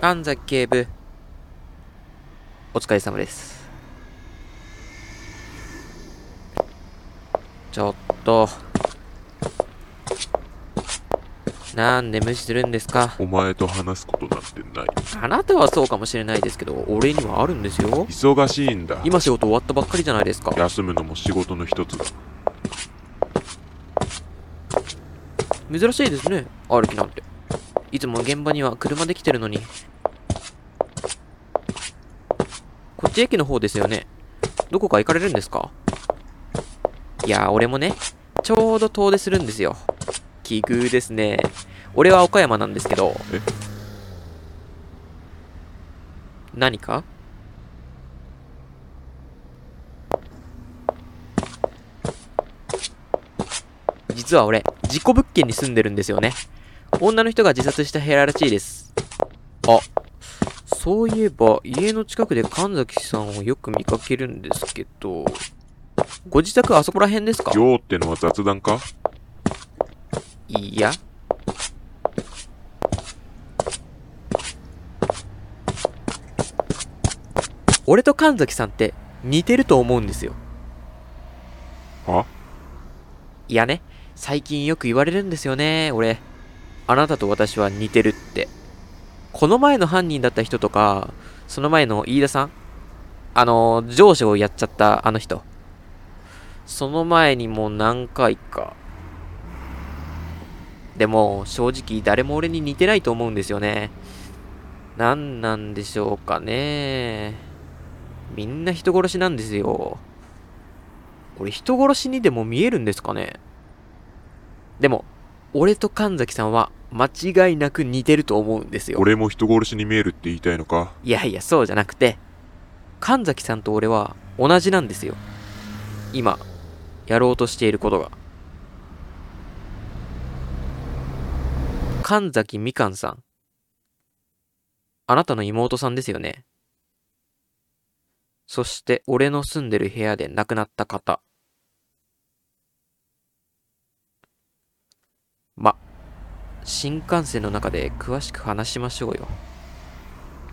神崎警部。お疲れ様です。ちょっと。なんで無視するんですか？お前と話すことなんてないあなたはそうかもしれないですけど、俺にはあるんですよ。忙しいんだ今仕事終わったばっかりじゃないですか。休むのも仕事の一つだ珍しいですね、歩きなんて。いつも現場には車で来てるのに。こっち駅の方ですよね。どこか行かれるんですか？いや、俺もね、ちょうど遠出するんですよ。奇遇ですね。俺は岡山なんですけど。え？何か？実は俺、事故物件に住んでるんですよね。女の人が自殺した部屋らしいです。あ、そういえば、家の近くで神崎さんをよく見かけるんですけど、ご自宅あそこら辺ですか？ようってのは雑談か？いや。俺と神崎さんって似てると思うんですよ。は？いやね、最近よく言われるんですよね、俺。あなたと私は似てるって。この前の犯人だった人とか、その前の飯田さんあの、上司をやっちゃったあの人。その前にもう何回か。でも、正直誰も俺に似てないと思うんですよね。何なんでしょうかね。みんな人殺しなんですよ。俺人殺しにでも見えるんですかねでも、俺と神崎さんは間違いなく似てると思うんですよ。俺も人殺しに見えるって言いたいのか？いやいや、そうじゃなくて、神崎さんと俺は同じなんですよ。今、やろうとしていることが。神崎みかんさん。あなたの妹さんですよね。そして、俺の住んでる部屋で亡くなった方。ま、新幹線の中で詳しく話しましょうよ。